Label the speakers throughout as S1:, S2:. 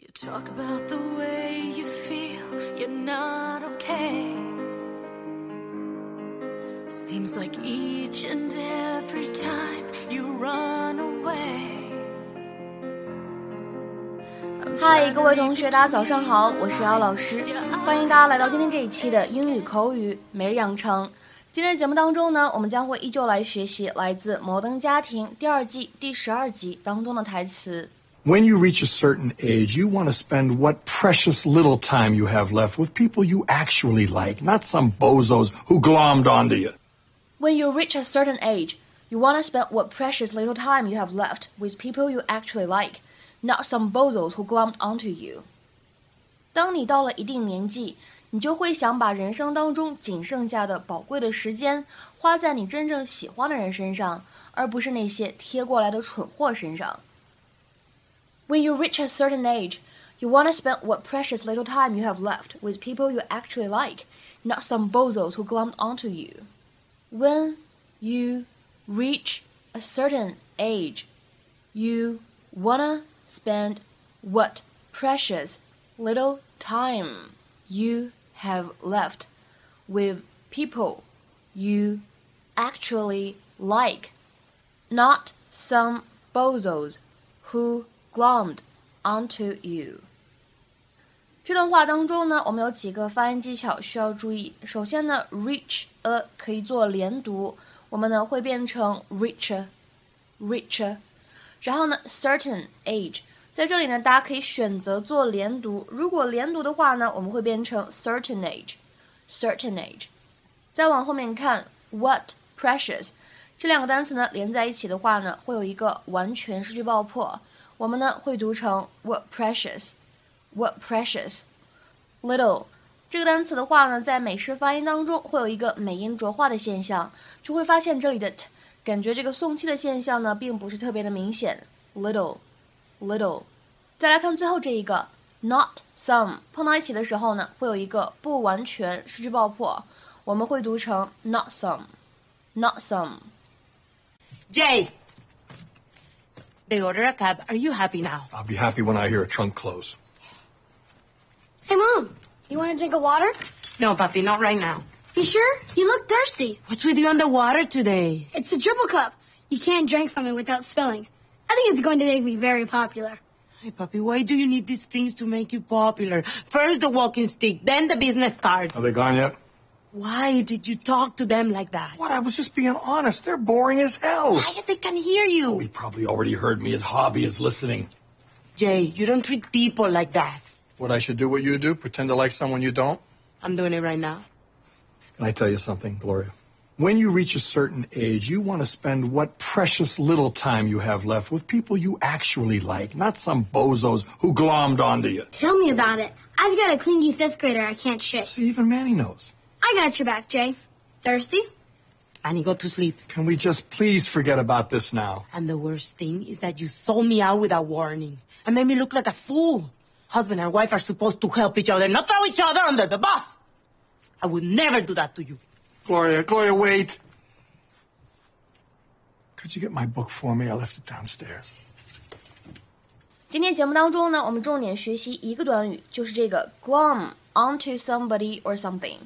S1: You talk about the way you feel you're not okay. Seems like each and every time you run away.
S2: 嗨，各位同学，大家早上好，我是姚老师，欢迎大家来到今天这一期的英语口语每日养成。今天的节目当中呢，我们将会依旧来学习来自《摩登家庭》第二季第十二集当中的台词。
S3: When you reach a certain age, you want to spend what precious little time you have left with people you actually like, not some bozos who glommed onto you.
S2: When you reach a certain age, you want to spend what precious little time you have left with people you actually like, not some bozos who glommed onto you. 当你到了一定年纪，你就会想把人生当中仅剩下的宝贵的时间花在你真正喜欢的人身上，而不是那些贴过来的蠢货身上。 When you reach a certain age, you want to spend what precious little time you have left with people you actually like, not some bozos who glommed onto you. When you reach a certain age, you wanna spend what precious little time you have left with people you actually like, not some bozos who glommed onto you. 这段话当中呢，我们有几个发音技巧需要注意。首先呢，reach a 可以做连读，我们呢会变成 reach，reach。然后呢，certain age 在这里呢，大家可以选择做连读。如果连读的话呢，我们会变成 certain age，certain age。再往后面看，what precious 这两个单词呢连在一起的话呢，会有一个完全失去爆破。我们呢会读成 what precious，what precious。little 这个单词的话呢，在美式发音当中会有一个美音浊化的现象，就会发现这里的 t 感觉这个送气的现象呢，并不是特别的明显。little，little。再来看最后这一个 not some，碰到一起的时候呢，会有一个不完全失去爆破，我们会读成 not some，not some。
S4: Jay, they order a cab. Are you happy now?
S3: I'll be happy when I hear a trunk close.
S5: Hey, Mom, you want to drink a water?
S4: No, Papi, not right now.
S5: You sure? You look thirsty.
S4: What's with you on the water today?
S5: It's a triple cup. You can't drink from it without spilling. I think it's going to make me very popular.
S4: Hey, Papi, why do you need these things to make you popular? First the walking stick, then the business cards.
S3: Are they gone yet?
S4: Why did you talk to them like that?
S3: What? I was just being honest. They're boring as hell.
S4: Why they can hear you?
S3: Oh, he probably already heard me. His hobby is listening.
S4: Jay, you don't treat people like that.
S3: What I should do what you do? Pretend to like someone you don't?
S4: I'm doing it right now.
S3: Can I tell you something, Gloria? When you reach a certain age, you want to spend what precious little time you have left with people you actually like, not some bozos who glommed onto you.
S5: Tell me about it. I've got a clingy fifth grader I can't shake.
S3: See, even Manny knows.
S5: I got your back, Jay. Thirsty?
S4: Annie, go to sleep.
S3: Can we just please forget about this now?
S4: And the worst thing is that you sold me out without warning and made me look like a fool. Husband and wife are supposed to help each other, not throw each other under the bus. I would never do that to you.
S3: Gloria, Gloria, wait. Could you get my book for me? I left it downstairs.
S2: 今天节目当中呢，我们重点学习一个短语，就是这个 glom onto somebody or something。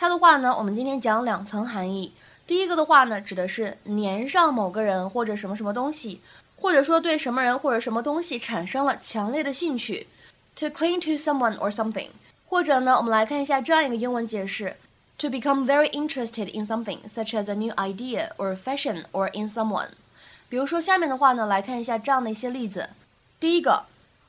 S2: 它的话呢，我们今天讲两层含义。第一个的话呢，指的是粘上某个人或者什么什么东西，或者说对什么人或者什么东西产生了强烈的兴趣，to cling to someone or something。或者呢，我们来看一下这样一个英文解释：to become very interested in something such as a new idea or fashion or in someone。比如说下面的话呢，来看一下这样的一些例子。第一个，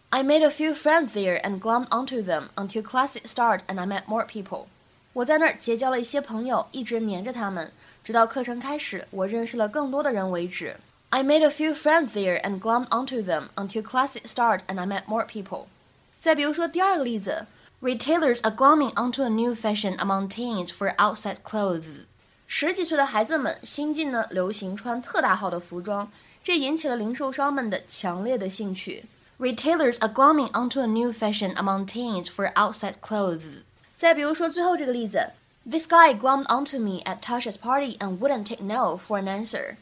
S2: I made a few friends there and glommed onto them until classes start and I met more people。 我在那儿结交了一些朋友，一直黏着他们，直到课程开始，我认识了更多的人为止。I made a few friends there and glom onto them until classes start and I met more people。再比如说第二个例子，Retailers are glomming onto a new fashion among teens for outside clothes。十几岁的孩子们新近呢流行穿特大号的服装，这引起了零售商们的强烈的兴趣。Retailers are glomming onto a new fashion among teens for outside clothes。再比如说最后这个例子，This guy glommed onto me at Tasha's party and wouldn't take no for an answer。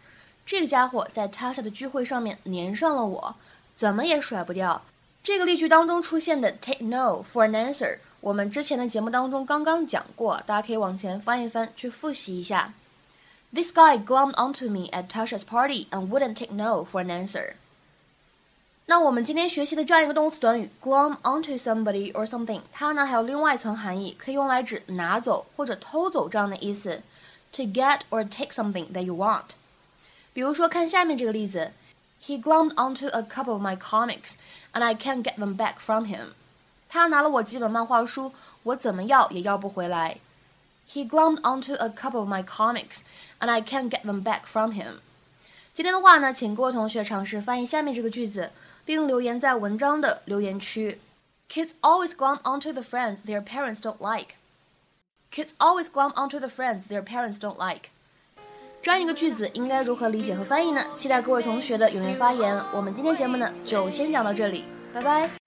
S2: 这个家伙在 Tasha 的聚会上面粘上了我，怎么也甩不掉。这个例句当中出现的 take no for an answer，我们之前的节目当中刚刚讲过，大家可以往前翻一翻去复习一下。This guy glommed onto me at Tasha's party and wouldn't take no for an answer. 那我们今天学习的这样一个动词短语 glom onto somebody or something，它呢还有另外一层含义，可以用来指拿走或者偷走这样的意思。To get or take something that you want。比如说，看下面这个例子，He glommed onto a couple of my comics and I can't get them back from him。他拿了我几本漫画书，我怎么要也要不回来。He glommed onto a couple of my comics and I can't get them back from him。今天的话呢，请各位同学尝试翻译下面这个句子。 并留言在文章的留言区。Kids always glom onto the friends their parents don't like. Kids always glom onto the friends their parents don't like. 这样一个句子应该如何理解和翻译呢？期待各位同学的踊跃发言。我们今天节目呢就先讲到这里，拜拜。